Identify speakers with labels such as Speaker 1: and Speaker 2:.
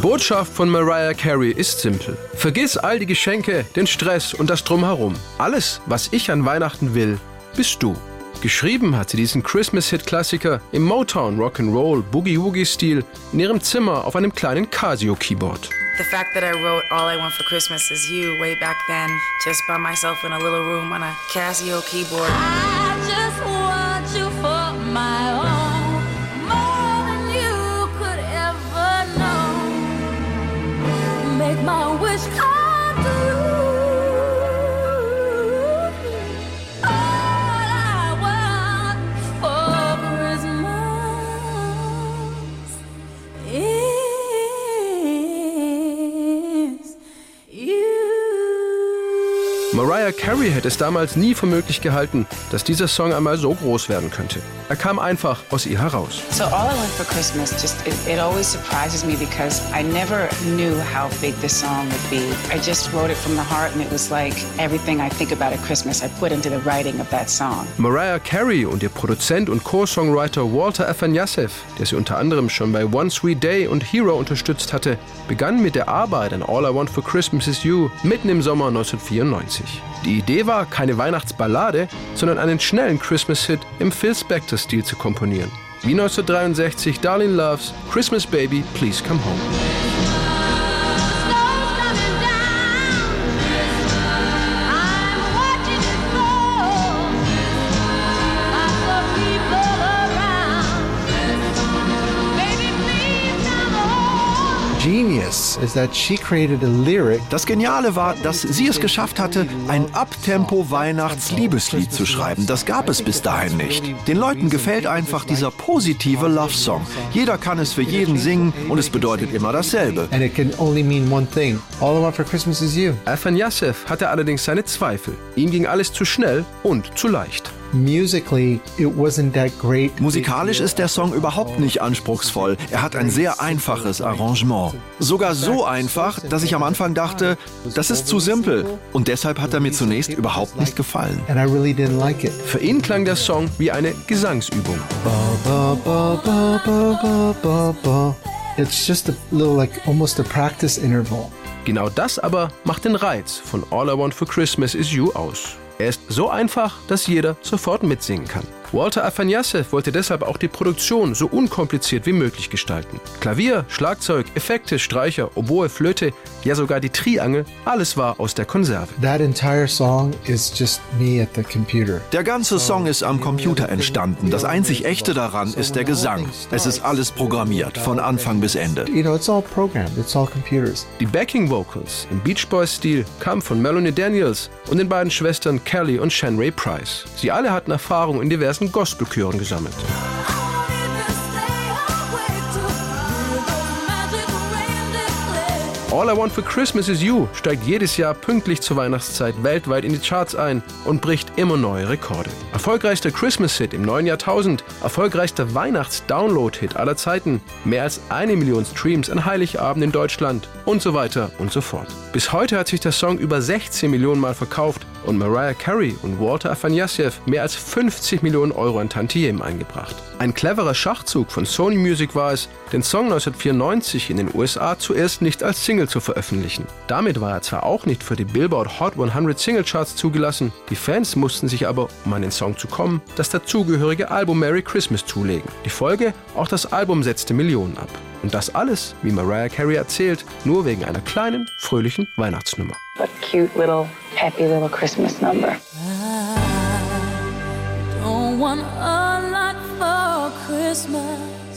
Speaker 1: Botschaft von Mariah Carey ist simpel. Vergiss all die Geschenke, den Stress und das Drumherum. Alles, was ich an Weihnachten will, bist du. Geschrieben hat sie diesen Christmas-Hit-Klassiker im Motown Rock'n'Roll Boogie-Woogie-Stil in ihrem Zimmer auf einem kleinen Casio-Keyboard.
Speaker 2: The fact that I wrote All I Want for Christmas is You way back then, just by myself in a little room on a Casio keyboard.
Speaker 1: Mariah Carey hätte es damals nie für möglich gehalten, dass dieser Song einmal so groß werden könnte. Er kam einfach aus ihr heraus.
Speaker 2: So All I Want for Christmas just it, it always surprises me because I never knew how big this song would be. I just wrote it from the heart and it was like everything I think about at Christmas I put into the writing of that song.
Speaker 1: Mariah Carey und ihr Produzent und Co-Songwriter Walter Afanasieff, der sie unter anderem schon bei One Sweet Day und Hero unterstützt hatte, begann mit der Arbeit an All I Want for Christmas Is You mitten im Sommer 1994. Die Idee war, keine Weihnachtsballade, sondern einen schnellen Christmas-Hit im Phil Spector-Stil zu komponieren. Wie 1963 Darlene Loves Christmas Baby, Please Come Home.
Speaker 3: Das Geniale war, dass sie es geschafft hatte, ein Abtempo-Weihnachts-Liebeslied zu schreiben. Das gab es bis dahin nicht. Den Leuten gefällt einfach dieser positive Love-Song. Jeder kann es für jeden singen und es bedeutet immer dasselbe.
Speaker 4: and it can only mean one thing. All I want for Christmas is you.
Speaker 1: Afanasieff hatte allerdings seine Zweifel. Ihm ging alles zu schnell und zu leicht.
Speaker 4: Musically, it wasn't that great.
Speaker 3: Musikalisch ist der Song überhaupt nicht anspruchsvoll. Er hat ein sehr einfaches Arrangement. Sogar so einfach, dass ich am Anfang dachte, das ist zu simpel. Und deshalb hat er mir zunächst überhaupt nicht gefallen.
Speaker 4: And I really didn't like it.
Speaker 1: Für ihn klang der Song wie eine Gesangsübung.
Speaker 4: Ba, ba, ba, ba, ba, ba, ba. It's just a little like almost a practice interval.
Speaker 1: Genau das aber macht den Reiz von All I Want for Christmas Is You aus. Er ist so einfach, dass jeder sofort mitsingen kann. Walter Afanasieff wollte deshalb auch die Produktion so unkompliziert wie möglich gestalten. Klavier, Schlagzeug, Effekte, Streicher, Oboe, Flöte, ja sogar die Triangel, alles war aus der Konserve.
Speaker 4: That entire song is just me at the computer.
Speaker 3: Der ganze Song ist am Computer entstanden. Das einzig Echte daran ist der Gesang. Es ist alles programmiert, von Anfang bis Ende.
Speaker 1: Die Backing Vocals im Beach Boys-Stil kamen von Melanie Daniels und den beiden Schwestern Kelly und Shan Ray Price. Sie alle hatten Erfahrung in diversen Gospelchören gesammelt. All I Want for Christmas is You steigt jedes Jahr pünktlich zur Weihnachtszeit weltweit in die Charts ein und bricht immer neue Rekorde. Erfolgreichster Christmas-Hit im neuen Jahrtausend, erfolgreichster Weihnachts-Download-Hit aller Zeiten, mehr als eine Million Streams an Heiligabend in Deutschland und so weiter und so fort. Bis heute hat sich der Song über 16 Millionen Mal verkauft und Mariah Carey und Walter Afanasieff mehr als 50 Millionen Euro an Tantiemen eingebracht. Ein cleverer Schachzug von Sony Music war es, den Song 1994 in den USA zuerst nicht als Single zu veröffentlichen. Damit war er zwar auch nicht für die Billboard Hot 100 Single Charts zugelassen, die Fans mussten sich aber, um an den Song zu kommen, das dazugehörige Album Merry Christmas zulegen. Die Folge, auch das Album setzte Millionen ab. Und das alles, wie Mariah Carey erzählt, nur wegen einer kleinen, fröhlichen Weihnachtsnummer.
Speaker 2: What cute little happy little Christmas number.
Speaker 5: Don't want a lot for Christmas.